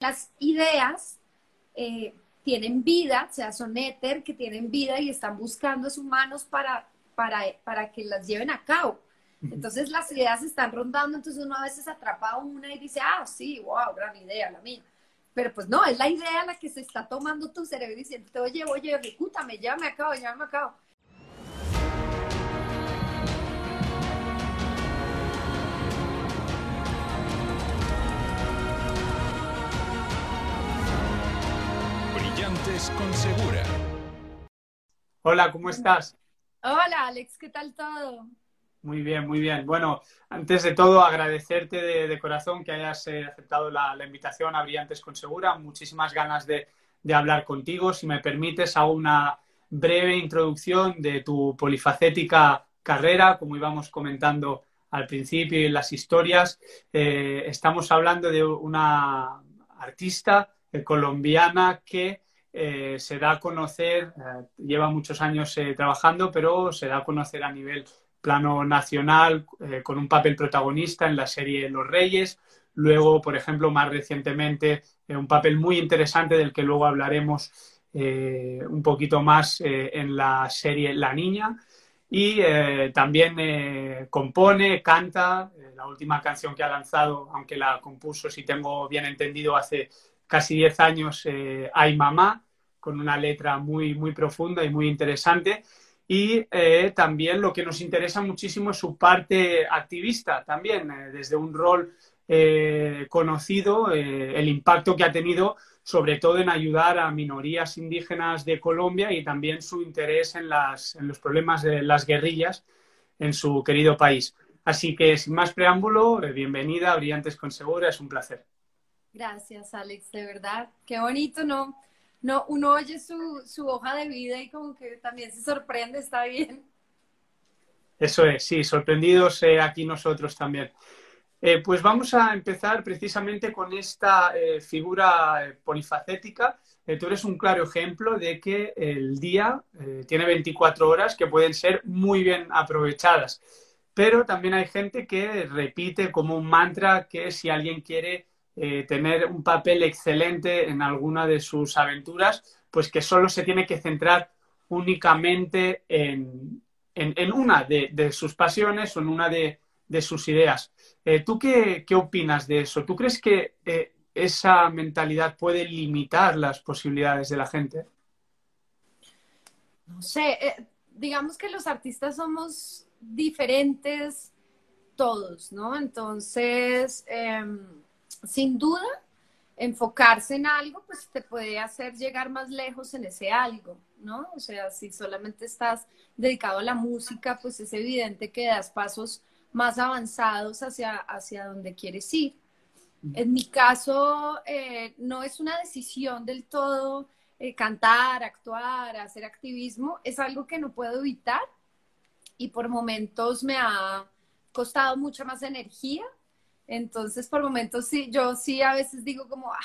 las ideas eh, tienen vida, o sea, son éter que tienen vida y están buscando a sus manos para, para, para que las lleven a cabo. Entonces las ideas están rondando, entonces uno a veces atrapa una y dice, ah, sí, wow, gran idea, la mía. Pero pues no, es la idea la que se está tomando tu cerebro diciendo, oye, oye, ejecútame, ya me acabo, ya me acabo. Con Segura. Hola, ¿cómo estás? Hola, Alex, ¿qué tal todo? Muy bien, muy bien. Bueno, antes de todo, agradecerte de, corazón que hayas eh, aceptado la, invitación a Brillantes con Segura. Muchísimas ganas de, hablar contigo. Si me permites, hago una breve introducción de tu polifacética carrera, como íbamos comentando al principio en las historias. Eh, estamos hablando de una artista eh, colombiana que eh, se da a conocer, eh, lleva muchos años eh, trabajando, pero se da a conocer a nivel plano nacional con un papel protagonista en la serie Los Reyes. Luego, por ejemplo, más recientemente, un papel muy interesante del que luego hablaremos un poquito más en la serie La Niña. Y también compone, canta. la última canción que ha lanzado, aunque la compuso, si tengo bien entendido, hace casi 10 años, Hay Mamá, con una letra muy, muy profunda y muy interesante. Y eh, también lo que nos interesa muchísimo es su parte activista, también, eh, desde un rol eh, conocido, el impacto que ha tenido sobre todo en ayudar a minorías indígenas de Colombia y también su interés en, las, en los problemas de las guerrillas en su querido país. Así que, sin más preámbulo, bienvenida a Brillantes con Segura, es un placer. Gracias, Alex, de verdad. Qué bonito, ¿no? no, uno oye su, su hoja de vida y como que también se sorprende, está bien. Eso es, sí, sorprendidos eh, aquí nosotros también. Eh, pues vamos a empezar precisamente con esta eh, figura polifacética. tú eres un claro ejemplo de que el día tiene 24 horas que pueden ser muy bien aprovechadas. Pero también hay gente que repite como un mantra que si alguien quiere eh, tener un papel excelente en alguna de sus aventuras, pues que solo se tiene que centrar únicamente en, una de, sus pasiones o en una de, sus ideas. Eh, ¿Tú qué, opinas de eso? ¿Tú crees que eh, esa mentalidad puede limitar las posibilidades de la gente? No sé, digamos que los artistas somos diferentes todos, ¿no? Entonces, em, sin duda, enfocarse en algo, pues te puede hacer llegar más lejos en ese algo, ¿no? O sea, si solamente estás dedicado a la música, pues es evidente que das pasos más avanzados hacia, hacia donde quieres ir. En mi caso, eh, no es una decisión del todo eh, cantar, actuar, hacer activismo, es algo que no puedo evitar y por momentos me ha costado mucha más energía entonces, por momentos sí, yo sí a veces digo como, ah,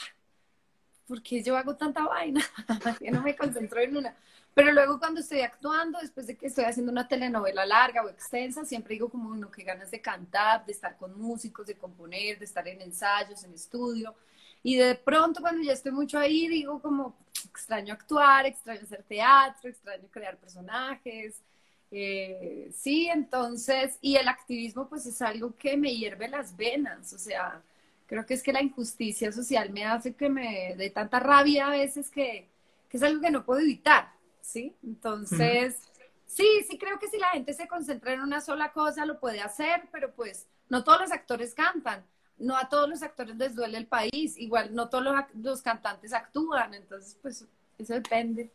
¿por qué yo hago tanta vaina? que no me concentro en una. Pero luego cuando estoy actuando, después de que estoy haciendo una telenovela larga o extensa, siempre digo como, no, qué ganas de cantar, de estar con músicos, de componer, de estar en ensayos, en estudio. Y de pronto cuando ya estoy mucho ahí, digo como, extraño actuar, extraño hacer teatro, extraño crear personajes, eh, sí, entonces, y el activismo pues es algo que me hierve las venas, o sea, creo que es que la injusticia social me hace que me dé tanta rabia a veces que, es algo que no puedo evitar, ¿sí? Entonces, sí, sí creo que si la gente se concentra en una sola cosa lo puede hacer, pero pues no todos los actores cantan, no a todos los actores les duele el país, igual no todos los, los cantantes actúan, entonces pues eso depende.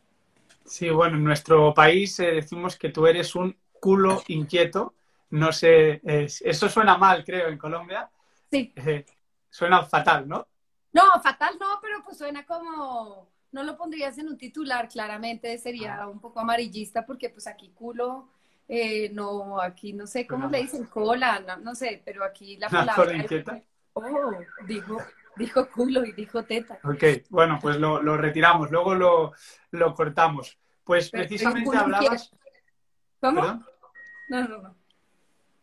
Sí, bueno, en nuestro país eh, decimos que tú eres un culo inquieto. No sé, eso suena mal, creo, en Colombia. Sí. Eh, suena fatal, ¿no? No, fatal no, pero pues suena como, no lo pondrías en un titular, claramente sería ah. un poco amarillista porque pues aquí culo, eh, no, aquí no sé cómo le dicen, cola, no, sé, pero aquí la palabra... inquieta? oh, dijo dijo culo y dijo teta. Ok, bueno, pues lo, retiramos, luego lo, cortamos. Pues precisamente hablabas... ¿Cómo? No, no, no.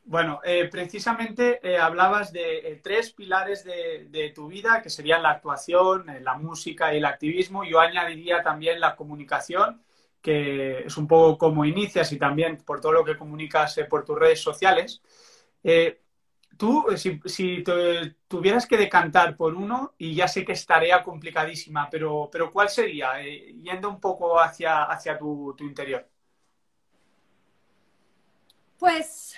Bueno, eh, precisamente eh, hablabas de eh, tres pilares de, tu vida, que serían la actuación, la música y el activismo. Yo añadiría también la comunicación, que es un poco como inicias y también por todo lo que comunicas por tus redes sociales. Tú, si, tuvieras que decantar por uno, y ya sé que es tarea complicadísima, pero, pero ¿cuál sería? yendo un poco hacia, hacia tu interior. Pues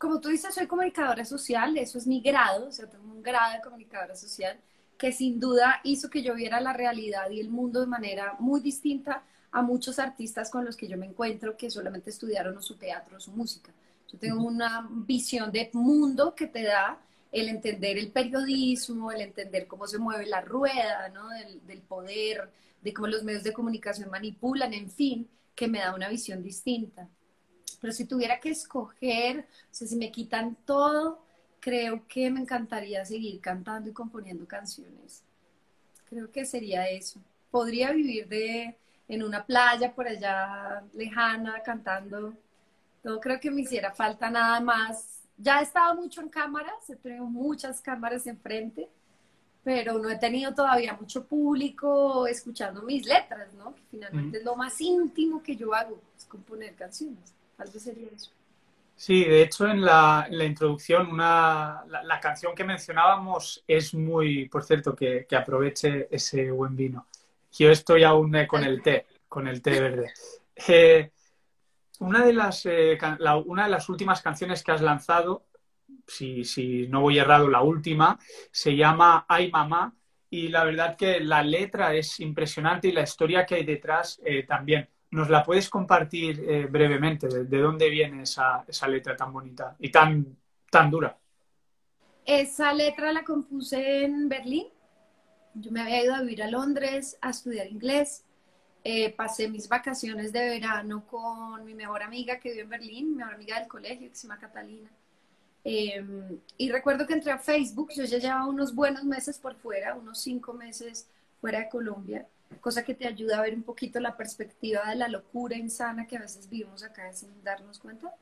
como tú dices, soy comunicadora social, eso es mi grado, o sea, tengo un grado de comunicadora social que sin duda hizo que yo viera la realidad y el mundo de manera muy distinta a muchos artistas con los que yo me encuentro que solamente estudiaron su teatro o su música. Yo tengo una visión de mundo que te da el entender el periodismo, el entender cómo se mueve la rueda, ¿no? del, del poder, de cómo los medios de comunicación manipulan, en fin, que me da una visión distinta. Pero si tuviera que escoger, o sea, si me quitan todo, creo que me encantaría seguir cantando y componiendo canciones. Creo que sería eso. Podría vivir de, en una playa por allá lejana cantando. No creo que me hiciera falta nada más. Ya he estado mucho en cámaras, he tenido muchas cámaras enfrente, pero no he tenido todavía mucho público escuchando mis letras, ¿no? Que finalmente es lo más íntimo que yo hago, es componer canciones. Tal sería eso. Sí, de hecho en la, introducción una, la, canción que mencionábamos es muy, por cierto, que, aproveche ese buen vino. Yo estoy aún eh, con el té, con el té verde. Eh, una, de las, eh, una de las últimas canciones que has lanzado, si, no voy errado, la última, se llama Ay Mamá y la verdad que la letra es impresionante y la historia que hay detrás también. ¿Nos la puedes compartir eh, brevemente? De, dónde viene esa, letra tan bonita y tan, tan dura? Esa letra la compuse en Berlín. Yo me había ido a vivir a Londres a estudiar inglés. Eh, pasé mis vacaciones de verano con mi mejor amiga que vive en Berlín, mi mejor amiga del colegio, que se llama Catalina. Em, y recuerdo que entré a Facebook, yo ya llevaba unos buenos meses por fuera, unos cinco meses fuera de Colombia cosa que te ayuda a ver un poquito la perspectiva de la locura insana que a veces vivimos acá sin darnos cuenta.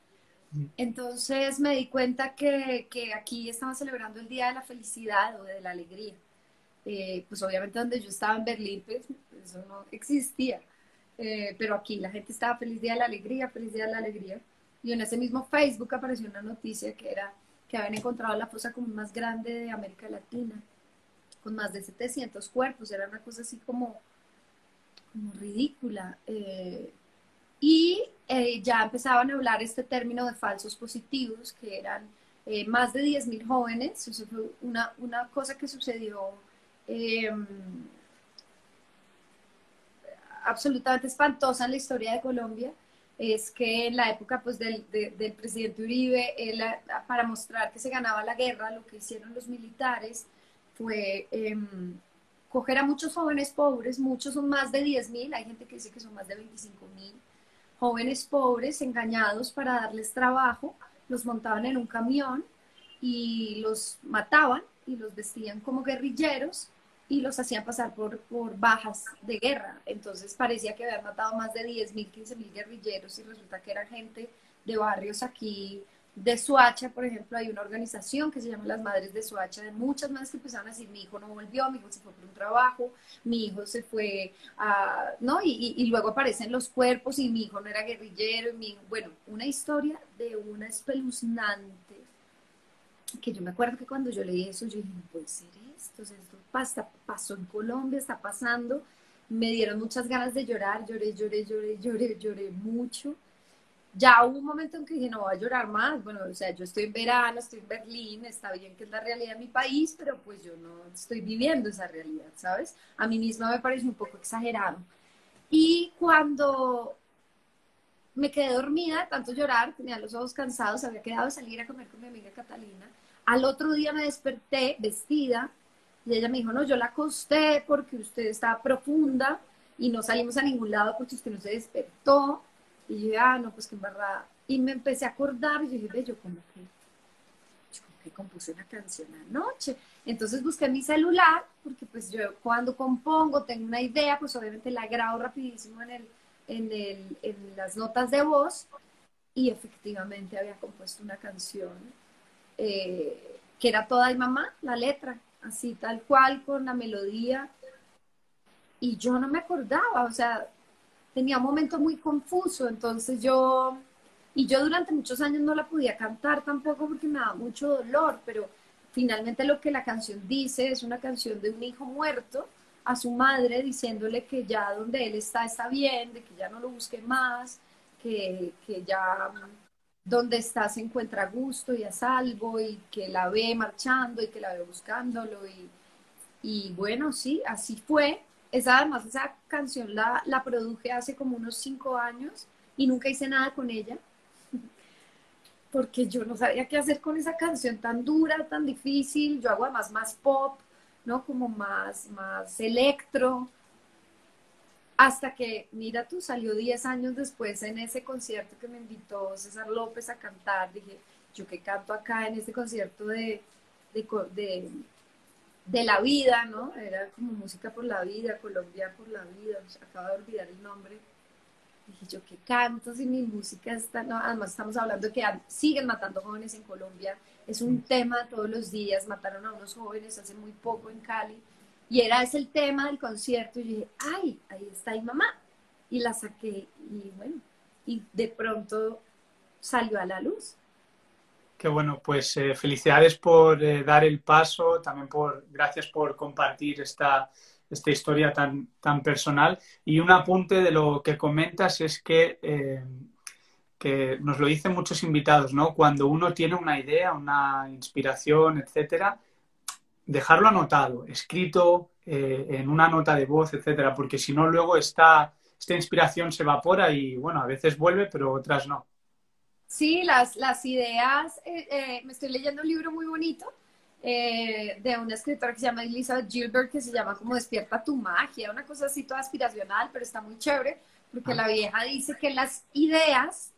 Entonces me di cuenta que, que aquí estamos celebrando el Día de la Felicidad o de la Alegría. Eh, pues obviamente donde yo estaba en Berlín, pues eso no existía. Eh, pero aquí la gente estaba feliz Día de la Alegría, feliz Día de la Alegría. Y en ese mismo Facebook apareció una noticia que era que habían encontrado la fosa común más grande de América Latina, con más de 700 cuerpos. Era una cosa así como como ridícula. Eh, y eh, ya empezaban a hablar este término de falsos positivos, que eran más de 10.000 jóvenes. Eso fue una, una cosa que sucedió em, absolutamente espantosa en la historia de Colombia. Es que en la época pues, del, del presidente Uribe, para mostrar que se ganaba la guerra, lo que hicieron los militares fue em, coger a muchos jóvenes pobres, muchos son más de 10 mil, hay gente que dice que son más de 25 mil, jóvenes pobres engañados para darles trabajo, los montaban en un camión y los mataban y los vestían como guerrilleros y los hacían pasar por, por bajas de guerra. Entonces parecía que habían matado más de 10 mil, 15 mil guerrilleros y resulta que era gente de barrios aquí de Suacha, por ejemplo, hay una organización que se llama Las Madres de Suacha, de muchas madres que empezaron a decir, mi hijo no volvió, mi hijo se fue por un trabajo, mi hijo se fue a, ¿no? Y, luego aparecen los cuerpos y mi hijo no era guerrillero, y mi bueno, una historia de una espeluznante, que yo me acuerdo que cuando yo leí eso, yo dije, no puede esto, esto pasa, pasó en Colombia, está pasando, me dieron muchas ganas de llorar, lloré, lloré, lloré, lloré, lloré mucho ya hubo un momento en que dije, no voy a llorar más. Bueno, o sea, yo estoy en verano, estoy en Berlín, está bien que es la realidad de mi país, pero pues yo no estoy viviendo esa realidad, ¿sabes? A mí misma me parece un poco exagerado. Y cuando me quedé dormida, tanto llorar, tenía los ojos cansados, había quedado de salir a comer con mi amiga Catalina. Al otro día me desperté vestida y ella me dijo, no, yo la acosté porque usted estaba profunda y no salimos a ningún lado porque usted no se despertó y yo, ah, no, pues que en verdad. Y me empecé a acordar y dije, ve, yo como que, yo como que compuse una canción anoche. Entonces busqué mi celular, porque pues yo cuando compongo tengo una idea, pues obviamente la grabo rapidísimo en, el, en, el, en las notas de voz. y efectivamente había compuesto una canción eh, que era toda de mamá, la letra, así tal cual, con la melodía. Y yo no me acordaba, o sea, tenía un momento muy confuso, entonces yo, y yo durante muchos años no la podía cantar tampoco porque me daba mucho dolor, pero finalmente lo que la canción dice es una canción de un hijo muerto a su madre diciéndole que ya donde él está está bien, de que ya no lo busque más, que, que ya donde está se encuentra a gusto y a salvo y que la ve marchando y que la ve buscándolo y, y bueno, sí, así fue. Esa, además, esa canción la, la produje hace como unos cinco años y nunca hice nada con ella porque yo no sabía qué hacer con esa canción tan dura, tan difícil. Yo hago además más pop, ¿no? Como más, más electro. Hasta que, mira tú, salió 10 años después en ese concierto que me invitó César López a cantar. Dije, yo que canto acá en este concierto de, de, de, la vida, ¿no? Era como música por la vida, Colombia por la vida, acabo de olvidar el nombre. Dije, yo qué canto si mi música está, no, además estamos hablando de que siguen matando jóvenes en Colombia, es un tema todos los días, mataron a unos jóvenes hace muy poco en Cali, y era ese el tema del concierto. Y dije, ay, ahí está mi mamá. Y la saqué y bueno, y de pronto salió a la luz. Qué bueno, pues eh, felicidades por eh, dar el paso, también por, gracias por compartir esta, esta historia tan, tan personal. Y un apunte de lo que comentas es que, eh, que nos lo dicen muchos invitados, ¿no? Cuando uno tiene una idea, una inspiración, etcétera, dejarlo anotado, escrito eh, en una nota de voz, etcétera, porque si no, luego esta, esta inspiración se evapora y, bueno, a veces vuelve, pero otras no. Sí, las, las ideas, eh, eh, me estoy leyendo un libro muy bonito de una escritora que se llama Elizabeth Gilbert, que se llama como Despierta tu magia, una cosa así toda aspiracional, pero está muy chévere, porque la vieja dice que las ideas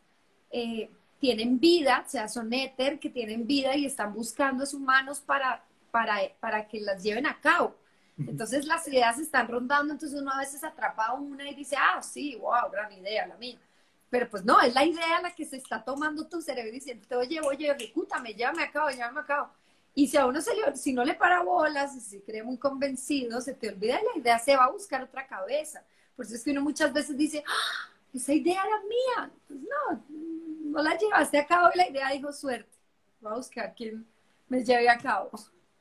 tienen vida, o sea, son éter, que tienen vida y están buscando a sus manos para para, para que las lleven a cabo. Entonces las ideas están rondando, entonces uno a veces atrapa una y dice, ah, sí, wow, gran idea la mía. Pero pues no, es la idea la que se está tomando tu cerebro diciendo, oye, oye, ejecútame, ya me acabo, ya me acabo. Y si a uno se le, si no le para bolas, si se cree muy convencido, se te olvida la idea, se va a buscar otra cabeza. Por eso es que uno muchas veces dice, ah, esa idea era mía. Pues no, no la llevaste a cabo y la idea dijo suerte. Voy a buscar quién me lleve a cabo.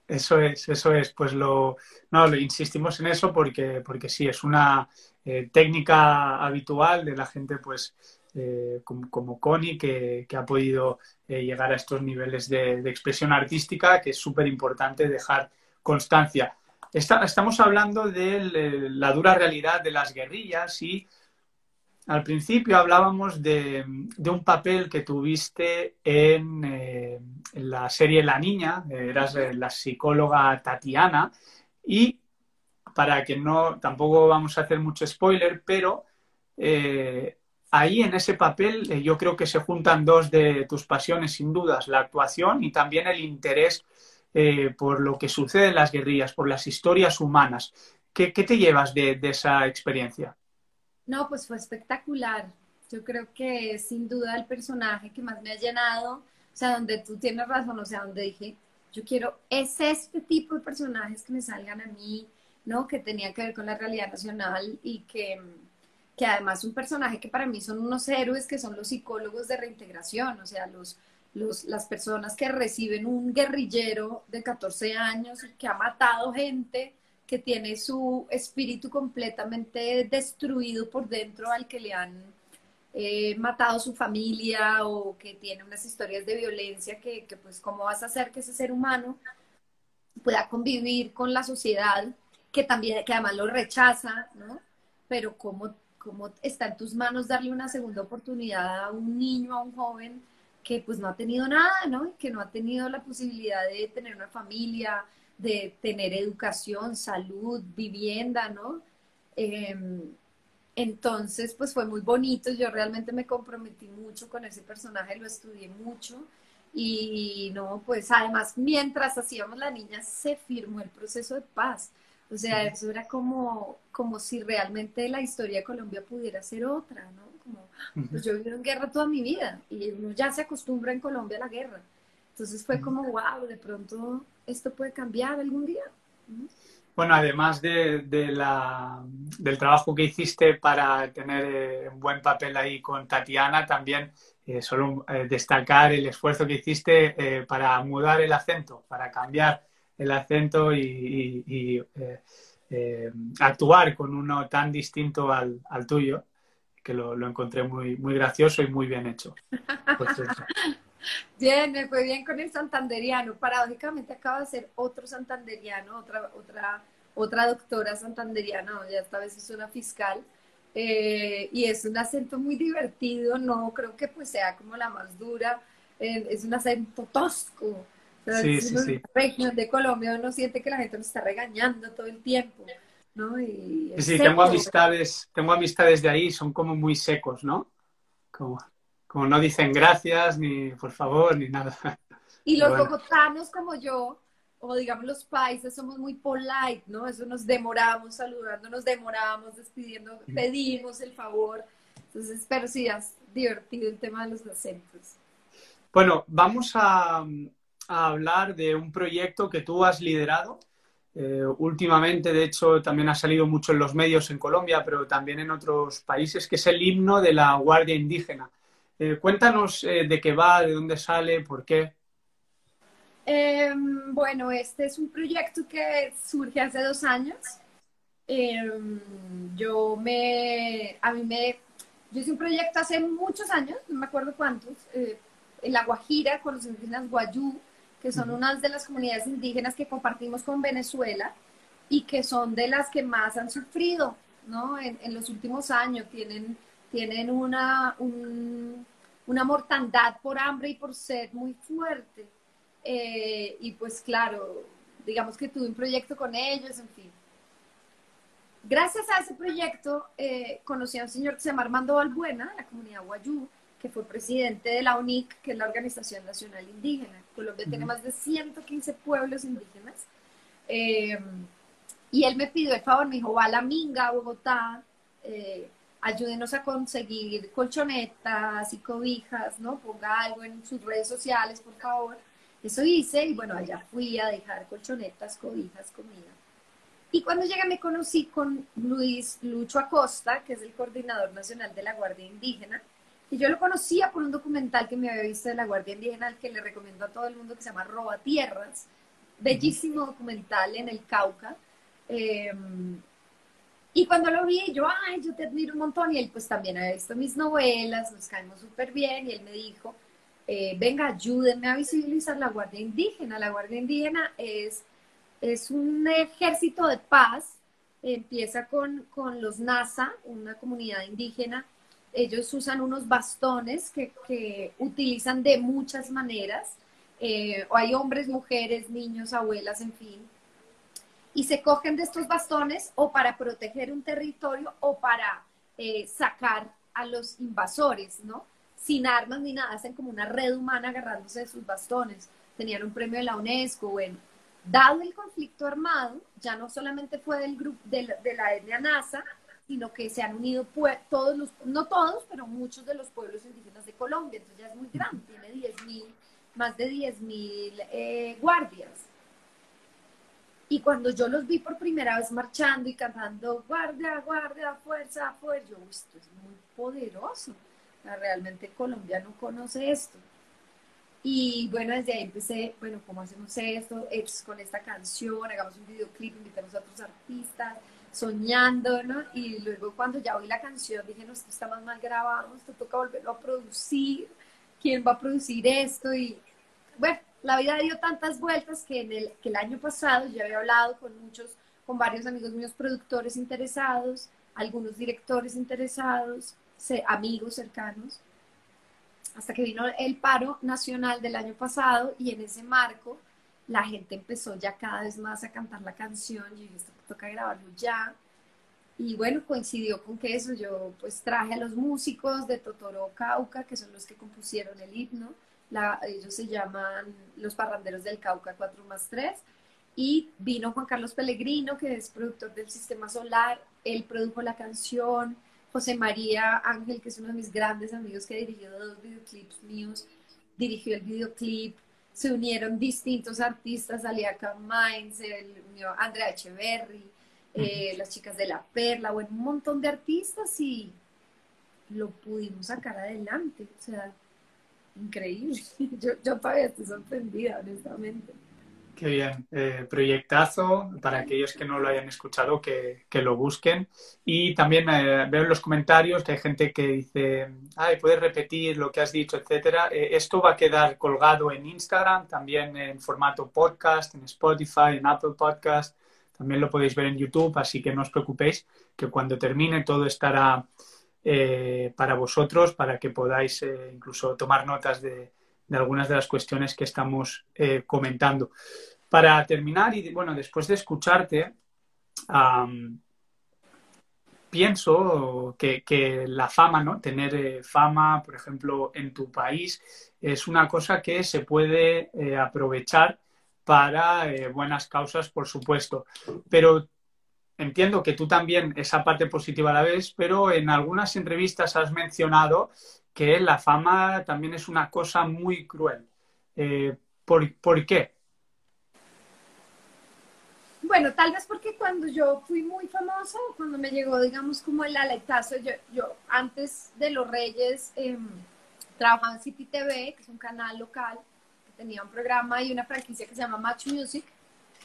Eso es, eso es. Pues lo, no, lo insistimos en eso porque, porque sí, es una eh, técnica habitual de la gente, pues, eh, como, Connie, que, ha podido eh, llegar a estos niveles de, expresión artística, que es súper importante dejar constancia. estamos hablando de la dura realidad de las guerrillas y al principio hablábamos de, un papel que tuviste en, eh, la serie La Niña, eras la psicóloga Tatiana, y para que no, tampoco vamos a hacer mucho spoiler, pero eh, ahí en ese papel eh, yo creo que se juntan dos de tus pasiones, sin dudas, la actuación y también el interés por lo que sucede en las guerrillas, por las historias humanas. ¿Qué, te llevas de esa experiencia? No, pues fue espectacular. Yo creo que es sin duda el personaje que más me ha llenado. O sea, donde tú tienes razón, o sea, donde dije, yo quiero, es este tipo de personajes que me salgan a mí, ¿no? Que tenía que ver con la realidad nacional y que, que además un personaje que para mí son unos héroes que son los psicólogos de reintegración, o sea, los, los, las personas que reciben un guerrillero de 14 años que ha matado gente que tiene su espíritu completamente destruido por dentro al que le han eh, matado su familia o que tiene unas historias de violencia que, pues cómo vas a hacer que ese ser humano pueda convivir con la sociedad que también, que además lo rechaza, ¿no? Pero cómo, cómo está en tus manos darle una segunda oportunidad a un niño, a un joven que pues no ha tenido nada, ¿no? que no ha tenido la posibilidad de tener una familia, de tener educación, salud, vivienda, ¿no? Em, entonces, pues fue muy bonito, yo realmente me comprometí mucho con ese personaje, lo estudié mucho y no, pues además mientras hacíamos la niña se firmó el proceso de paz. O sea, eso era como, como si realmente la historia de Colombia pudiera ser otra, ¿no? Como, pues yo viví en guerra toda mi vida y uno ya se acostumbra en Colombia a la guerra. Entonces fue como, wow, de pronto esto puede cambiar algún día. Bueno, además de, la, del trabajo que hiciste para tener eh, un buen papel ahí con Tatiana, también eh, solo eh, destacar el esfuerzo que hiciste para mudar el acento, para cambiar el acento y, actuar con uno tan distinto al, tuyo, que lo, encontré muy, muy gracioso y muy bien hecho. Pues bien, me fue bien con el santanderiano. Paradójicamente acaba de ser otro santanderiano, otra, otra, otra doctora santanderiana, ya esta vez es una fiscal. Eh, y es un acento muy divertido, no creo que pues sea como la más dura, eh, es un acento tosco. sí, sí, sí. región de Colombia uno siente que la gente nos está regañando todo el tiempo. ¿no? Y sí, tengo amistades, tengo amistades de ahí, son como muy secos, ¿no? Como como no dicen gracias, ni por favor, ni nada. Y los bogotanos como yo, o digamos los países, somos muy polite, ¿no? Eso nos demoramos saludando, nos demoramos despidiendo, pedimos el favor. Entonces, pero sí, es divertido el tema de los acentos. Bueno, vamos a, hablar de un proyecto que tú has liderado. Eh, últimamente, de hecho, también ha salido mucho en los medios en Colombia, pero también en otros países, que es el himno de la Guardia Indígena. Eh, cuéntanos eh, de qué va, de dónde sale, por qué. Em, bueno, este es un proyecto que surge hace dos años. Em, yo me, a mí me, yo hice un proyecto hace muchos años, no me acuerdo cuántos, eh, en La Guajira con los indígenas Guayú, que son unas de las comunidades indígenas que compartimos con Venezuela y que son de las que más han sufrido, ¿no? En, en los últimos años tienen tienen una, una mortandad por hambre y por sed muy fuerte. Eh, y pues claro, digamos que tuve un proyecto con ellos, en fin. Gracias a ese proyecto eh, conocí a un señor que se llama Armando Balbuena, de la comunidad Guayú, que fue presidente de la UNIC, que es la Organización Nacional Indígena. Colombia tiene más de 115 pueblos indígenas. Eh, y él me pidió el favor, me dijo, va a la Minga, a Bogotá, ayúdenos a conseguir colchonetas y cobijas, ¿no? Ponga algo en sus redes sociales, por favor. Eso hice y bueno, allá fui a dejar colchonetas, cobijas, comida. Y cuando llegué me conocí con Luis Lucho Acosta, que es el coordinador nacional de la Guardia Indígena. Y yo lo conocía por un documental que me había visto de la Guardia Indígena, al que le recomiendo a todo el mundo, que se llama Roba Tierras. Bellísimo documental en el Cauca. Eh, y cuando lo vi, yo, ay, yo te admiro un montón. Y él pues también había visto mis novelas, nos caemos súper bien. Y él me dijo, eh, venga, ayúdenme a visibilizar la Guardia Indígena. La Guardia Indígena es, es un ejército de paz. Empieza con, con los NASA, una comunidad indígena. Ellos usan unos bastones que, que utilizan de muchas maneras. Eh, hay hombres, mujeres, niños, abuelas, en fin y se cogen de estos bastones o para proteger un territorio o para eh, sacar a los invasores, ¿no? Sin armas ni nada, hacen como una red humana agarrándose de sus bastones. Tenían un premio de la UNESCO, bueno. Dado el conflicto armado, ya no solamente fue del grupo de la, etnia NASA, sino que se han unido todos los, no todos, pero muchos de los pueblos indígenas de Colombia. Entonces ya es muy grande, tiene 10.000, más de 10.000 eh, guardias. Y cuando yo los vi por primera vez marchando y cantando, guardia, guardia, fuerza, fuerza, yo, esto es muy poderoso. realmente Colombia no conoce esto. Y bueno, desde ahí empecé, bueno, ¿cómo hacemos esto? Es con esta canción, hagamos un videoclip, invitamos a otros artistas, soñando, ¿no? Y luego cuando ya oí la canción dije, no, esto está más mal grabado, esto toca volverlo a producir, ¿quién va a producir esto? Y bueno, la vida dio tantas vueltas que, el año pasado ya había hablado con muchos, con varios amigos míos productores interesados, algunos directores interesados, amigos cercanos, hasta que vino el paro nacional del año pasado y en ese marco la gente empezó ya cada vez más a cantar la canción y dije, esto toca grabarlo ya. Y bueno, coincidió con que eso, yo pues traje a los músicos de Totoro Cauca, que son los que compusieron el himno, ellos se llaman los parranderos del Cauca 4 más 3. y vino Juan Carlos Pellegrino, que es productor del Sistema Solar, él produjo la canción, José María Ángel, que es uno de mis grandes amigos que dirigió dos videoclips míos, dirigió el videoclip, se unieron distintos artistas, Aliaca Mines, el, Andrea Echeverry, eh, las chicas de La Perla, bueno, un montón de artistas y lo pudimos sacar adelante, o sea, increíble. Yo, yo todavía estoy sorprendida, honestamente. Qué bien. Eh, proyectazo, para aquellos que no lo hayan escuchado, que, lo busquen. Y también eh, veo en los comentarios que hay gente que dice, ay, puedes repetir lo que has dicho, etcétera. Eh, esto va a quedar colgado en Instagram, también en formato podcast, en Spotify, en Apple Podcast. También lo podéis ver en YouTube, así que no os preocupéis, que cuando termine todo estará para vosotros, para que podáis incluso tomar notas de, algunas de las cuestiones que estamos eh, comentando. Para terminar, y bueno, después de escucharte, pienso que, la fama, ¿no? Tener eh, fama, por ejemplo, en tu país, es una cosa que se puede eh, aprovechar para buenas causas, por supuesto. Pero entiendo que tú también esa parte positiva la ves, pero en algunas entrevistas has mencionado que la fama también es una cosa muy cruel. Eh, ¿por, qué? Bueno, tal vez porque cuando yo fui muy famosa, cuando me llegó, digamos, como el aletazo, yo, yo antes de Los Reyes em, trabajaba en City TV, que es un canal local, que tenía un programa y una franquicia que se llama Match Music,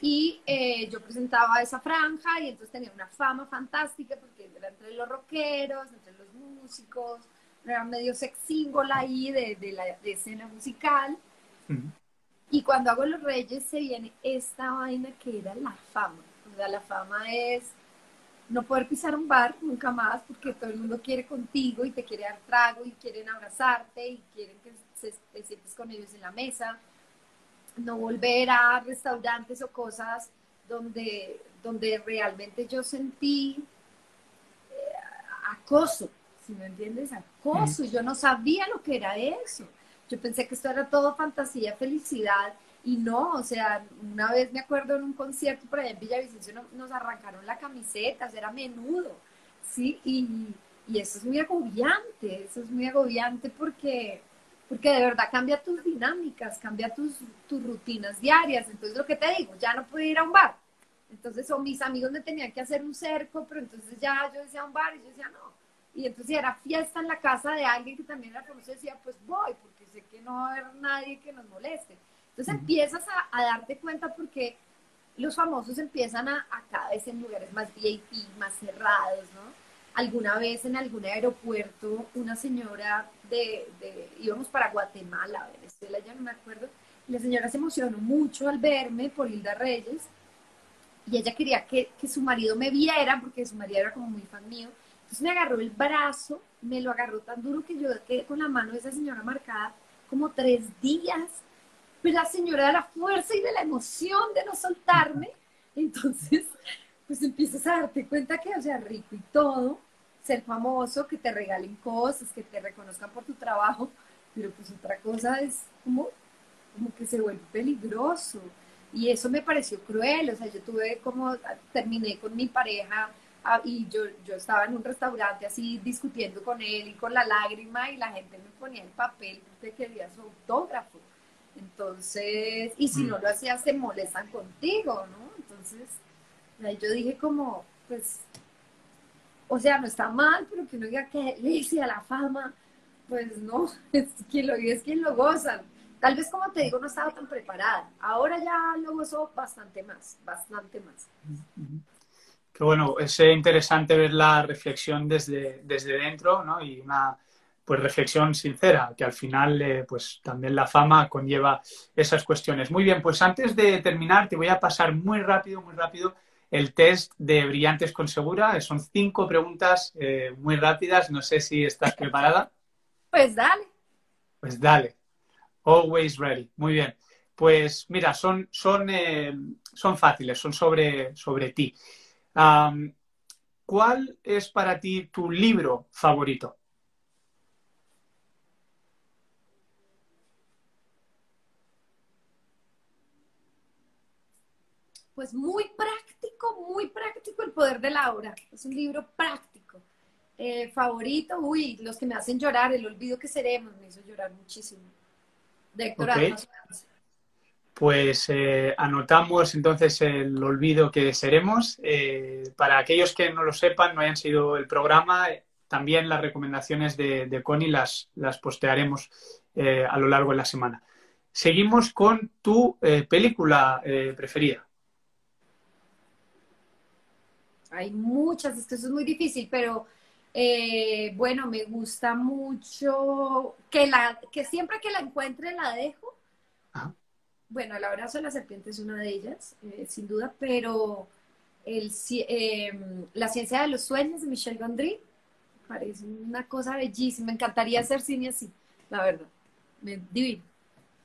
y eh, yo presentaba esa franja y entonces tenía una fama fantástica porque era entre los rockeros, entre los músicos, era medio sex symbol ahí de, de la escena musical. Y cuando hago Los Reyes se viene esta vaina que era la fama. O sea, la fama es no poder pisar un bar nunca más porque todo el mundo quiere contigo y te quiere dar trago y quieren abrazarte y quieren que te sientes con ellos en la mesa. No volver a restaurantes o cosas donde, donde realmente yo sentí eh, acoso si me entiendes, acoso. Yo no sabía lo que era eso. Yo pensé que esto era todo fantasía, felicidad, y no, o sea, una vez me acuerdo en un concierto por allá en Villavicencio nos arrancaron la camiseta, era menudo, ¿sí? Y, y eso es muy agobiante, eso es muy agobiante porque, porque de verdad cambia tus dinámicas, cambia tus, tus rutinas diarias. Entonces, lo que te digo, ya no puedo ir a un bar. Entonces, o mis amigos me tenían que hacer un cerco, pero entonces ya yo decía un bar y yo decía, no, y entonces era fiesta en la casa de alguien que también era famoso, decía, pues voy, porque sé que no va a haber nadie que nos moleste. Entonces empiezas a, darte cuenta porque los famosos empiezan a, a, cada vez en lugares más VIP, más cerrados, ¿no? Alguna vez en algún aeropuerto, una señora de, de íbamos para Guatemala, Venezuela, ya no me acuerdo, la señora se emocionó mucho al verme por Hilda Reyes, y ella quería que, que su marido me viera, porque su marido era como muy fan mío, entonces me agarró el brazo, me lo agarró tan duro que yo quedé con la mano de esa señora marcada como tres días. Pero la señora de la fuerza y de la emoción de no soltarme. Entonces, pues empiezas a darte cuenta que, o sea, rico y todo, ser famoso, que te regalen cosas, que te reconozcan por tu trabajo, pero pues otra cosa es como, como que se vuelve peligroso. Y eso me pareció cruel, o sea, yo tuve como, terminé con mi pareja Ah, y yo, yo estaba en un restaurante así discutiendo con él y con la lágrima y la gente me ponía el papel porque quería su autógrafo. Entonces, y si mm. no lo hacías, se molestan contigo, ¿no? Entonces, yo dije como, pues, o sea, no está mal, pero que no diga que le a la fama, pues no, es quien lo vive es quien lo goza. Tal vez, como te digo, no estaba tan preparada. Ahora ya lo gozo bastante más, bastante más. Que bueno, es interesante ver la reflexión desde, desde dentro, ¿no? Y una pues reflexión sincera, que al final eh, pues también la fama conlleva esas cuestiones. Muy bien, pues antes de terminar te voy a pasar muy rápido, muy rápido el test de Brillantes con Segura. Son cinco preguntas eh, muy rápidas, no sé si estás preparada. Pues dale. Pues dale. Always ready. Muy bien. Pues mira, son, son, eh, son fáciles, son sobre, sobre ti. ¿Cuál es para ti tu libro favorito? Pues muy práctico, muy práctico el poder de la hora. Es un libro práctico. Eh, favorito, uy, los que me hacen llorar, el olvido que seremos, me hizo llorar muchísimo. De Héctor okay. Pues eh, anotamos entonces el olvido que seremos. Eh, para aquellos que no lo sepan, no hayan sido el programa, también las recomendaciones de, de Connie las, las postearemos a lo largo de la semana. Seguimos con tu película preferida. Hay muchas, es que eso es muy difícil, pero eh, bueno, me gusta mucho que, la, que siempre que la encuentre la dejo. Bueno, el abrazo de la serpiente es una de ellas, eh, sin duda, pero el, em, La ciencia de los sueños de Michel Gondry parece una cosa bellísima. Me encantaría hacer cine así, la verdad. Me, divino.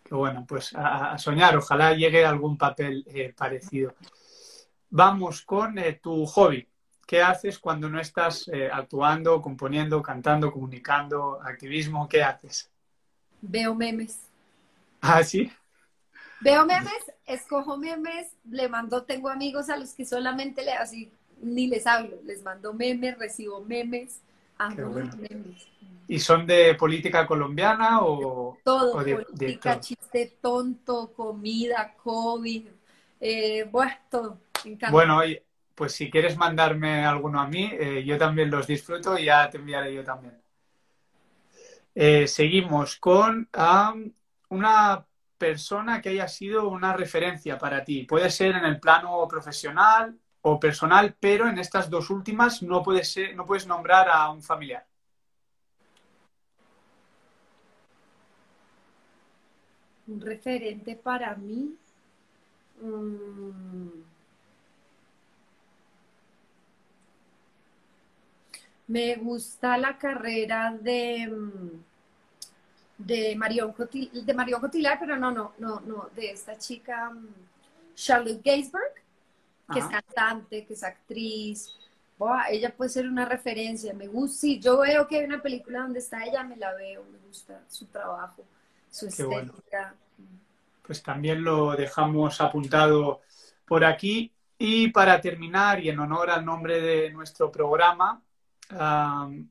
Qué bueno, pues a, soñar, ojalá llegue algún papel eh, parecido. Vamos con tu hobby. ¿Qué haces cuando no estás eh, actuando, componiendo, cantando, comunicando, activismo? ¿Qué haces? Veo memes. ¿Ah, sí? Veo memes, escojo memes, le mando, tengo amigos a los que solamente le así ni les hablo, les mando memes, recibo memes, amo memes. ¿Y son de política colombiana o...? Todo, política, chiste tonto, comida, COVID, eh, bueno, todo. Bueno, pues si quieres mandarme alguno a mí, eh, yo también los disfruto y ya te enviaré yo también. Eh, seguimos con una persona que haya sido una referencia para ti. Puede ser en el plano profesional o personal, pero en estas dos últimas no, puede ser, no puedes nombrar a un familiar. Un referente para mí. Mm. Me gusta la carrera de, mm, de Marion, Cotillard, de Marion Cotillard, pero no, no, no, no, de esta chica mm, Charlotte Gainsbourg, que es cantante, que es actriz. ella puede ser una referencia. Me gusta, sí, yo veo que hay una película donde está ella, me la veo, me gusta su trabajo, su estética. Pues también lo dejamos apuntado por aquí. Y para terminar, y en honor al nombre de nuestro programa,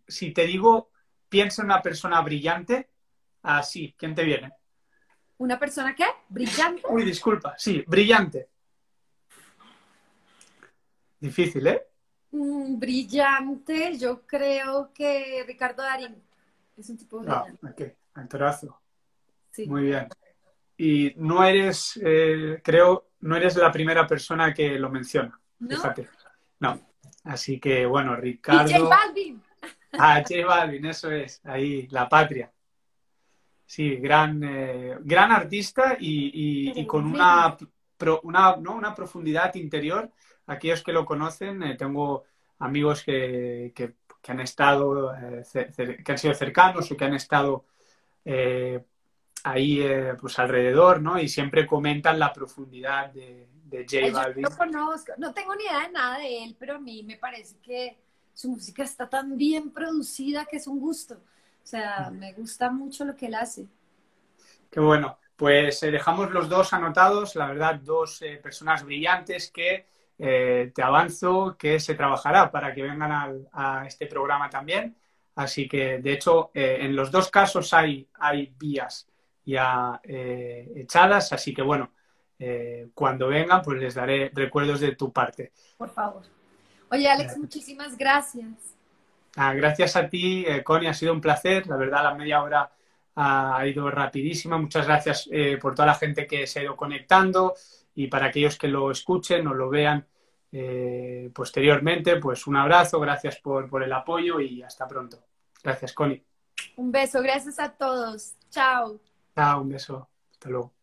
si te digo, piensa en una persona brillante, así, ¿quién te viene? ¿Una persona qué? ¿Brillante? Uy, disculpa, sí, brillante. Difícil, ¿eh? Mm, brillante, yo creo que Ricardo Darín. Es un tipo ah, brillante. Ah, actorazo. Sí. Muy bien. Y no eres, eh, creo, no eres la primera persona que lo menciona. ¿No? Fíjate. No. Así que, bueno, Ricardo. J Balvin. Ah, J Balvin, eso es, ahí, la patria. Sí, gran, eh, gran artista y, con una, una, ¿no? una, profundidad interior. Aquellos que lo conocen, eh, tengo amigos que, que, han estado, eh, que han sido cercanos o que han estado ahí pues alrededor, ¿no? Y siempre comentan la profundidad de, de J Balvin. no conozco, no tengo ni idea de nada de él, pero a mí me parece que su música está tan bien producida que es un gusto. O sea, me gusta mucho lo que él hace. Qué bueno. Pues eh, dejamos los dos anotados, la verdad, dos eh, personas brillantes que eh, te avanzo que se trabajará para que vengan a este programa también. Así que, de hecho, en los dos casos hay, hay vías ya echadas, así que bueno, eh, cuando vengan, pues les daré recuerdos de tu parte. Por favor. Oye, Alex, muchísimas gracias. Ah, gracias a ti, eh, Connie, ha sido un placer. La verdad, la media hora ha ido rapidísima. Muchas gracias eh, por toda la gente que se ha ido conectando y para aquellos que lo escuchen o lo vean posteriormente, pues un abrazo, gracias por, por el apoyo y hasta pronto. Gracias, Connie. Un beso, gracias a todos. Chao. Chao, un beso. Hasta luego.